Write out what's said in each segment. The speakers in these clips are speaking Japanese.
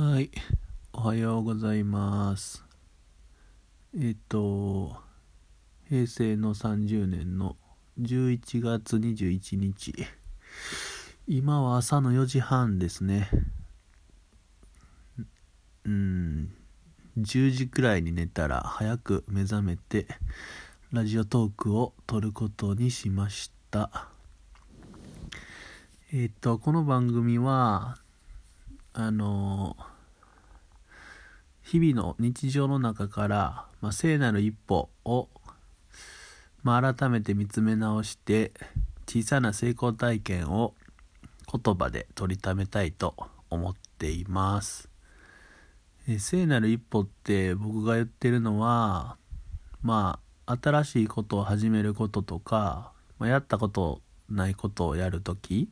はい、おはようございます。えっと、平成の30年の11月21日。今は朝の4時半ですね。うん、10時くらいに寝たら早く目覚めて、ラジオトークを撮ることにしました。えっと、この番組は、あの日々の日常の中から、まあ、聖なる一歩を、まあ、改めて見つめ直して小さな成功体験を言葉で取りためたいと思っています。え聖なる一歩って僕が言ってるのはまあ新しいことを始めることとか、まあ、やったことないことをやるとき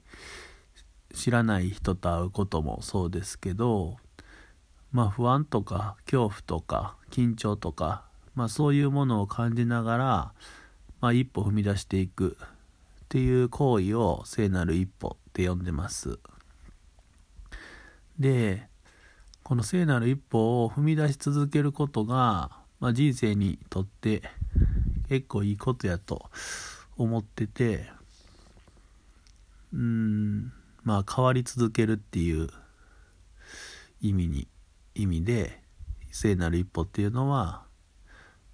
知らない人と会うこともそうですけどまあ不安とか恐怖とか緊張とか、まあ、そういうものを感じながら、まあ、一歩踏み出していくっていう行為を聖なる一歩って呼んでます。でこの聖なる一歩を踏み出し続けることが、まあ、人生にとって結構いいことやと思っててうんまあ変わり続けるっていう意味に意味で聖なる一歩っていうのは、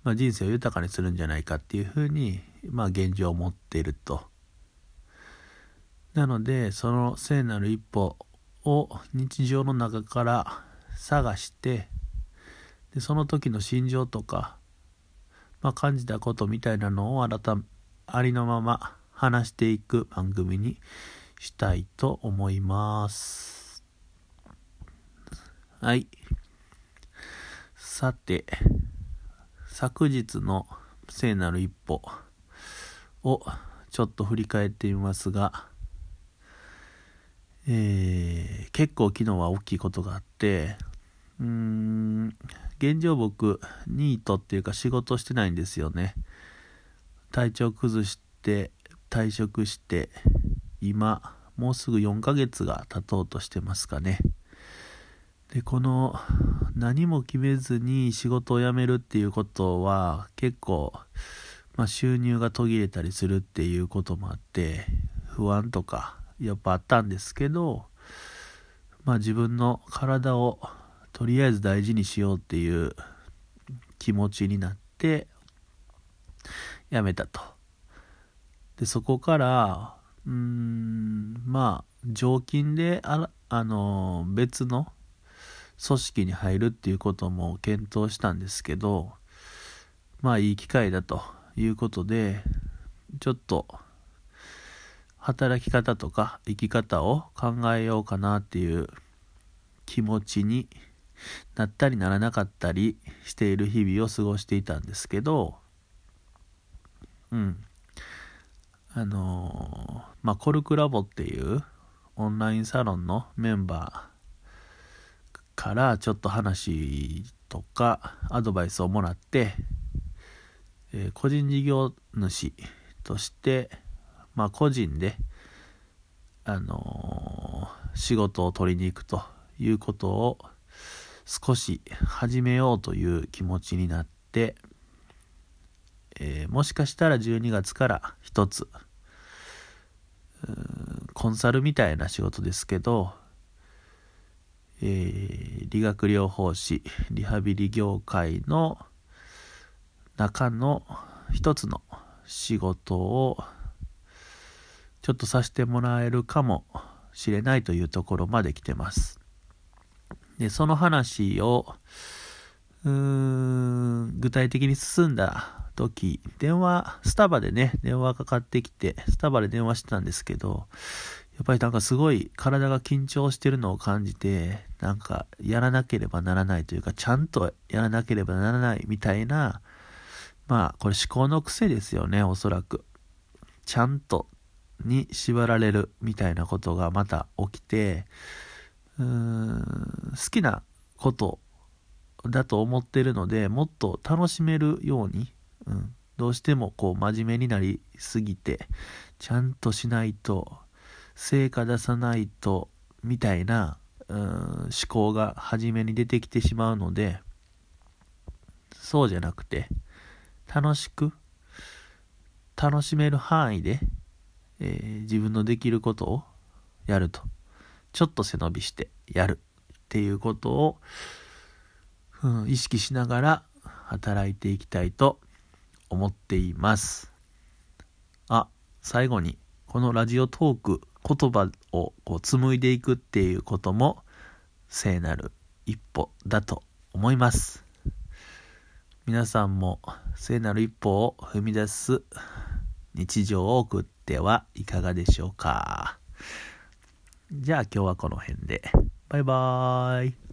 まあ、人生を豊かにするんじゃないかっていうふうに、まあ、現状を持っていると。なのでその聖なる一歩を日常の中から探してでその時の心情とか、まあ、感じたことみたいなのを改めありのまま話していく番組にしたいと思います。はい。さて、昨日の聖なる一歩をちょっと振り返ってみますが、えー、結構昨日は大きいことがあって、うーん、現状僕、ニートっていうか仕事してないんですよね。体調崩して退職して、今、もうすぐ4ヶ月が経とうとしてますかね。で、この何も決めずに仕事を辞めるっていうことは結構、まあ、収入が途切れたりするっていうこともあって、不安とかやっぱあったんですけど、まあ自分の体をとりあえず大事にしようっていう気持ちになって辞めたと。で、そこから、うーん、まあ、常勤であ、あの、別の組織に入るっていうことも検討したんですけど、まあ、いい機会だということで、ちょっと、働き方とか生き方を考えようかなっていう気持ちになったりならなかったりしている日々を過ごしていたんですけど、うん。あのーまあ、コルクラボっていうオンラインサロンのメンバーからちょっと話とかアドバイスをもらって、えー個人事業主として、まあ、個人で、あのー仕事を取りに行くということを少し始めようという気持ちになって、えーもしかしたら12月から一つコンサルみたいな仕事ですけど、えー理学療法士リハビリ業界の中の一つの仕事をちょっとさせてもらえるかもしれないというところまで来てます。で、その話を、うーん、具体的に進んだ時、電話、スタバでね、電話かかってきて、スタバで電話してたんですけど、やっぱりなんかすごい体が緊張してるのを感じて、なんかやらなければならないというか、ちゃんとやらなければならないみたいな、まあ、これ思考の癖ですよね、おそらく。ちゃんとに縛られるみたいなことがまた起きて、うーん、好きなことだと思ってるので、もっと楽しめるように、うん、どうしてもこう真面目になりすぎて、ちゃんとしないと、成果出さないと、みたいな、うん思考が初めに出てきてしまうのでそうじゃなくて楽しく楽しめる範囲で、えー、自分のできることをやると。ちょっと背伸びしてやるっていうことを、うん、意識しながら働いていきたいと思っています。あ最後にこのラジオトーク言葉をこう紡いでいくっていうことも聖なる一歩だと思います。皆さんも聖なる一歩を踏み出す日常を送ってはいかがでしょうか。じゃあ今日はこの辺で。バイバーイ。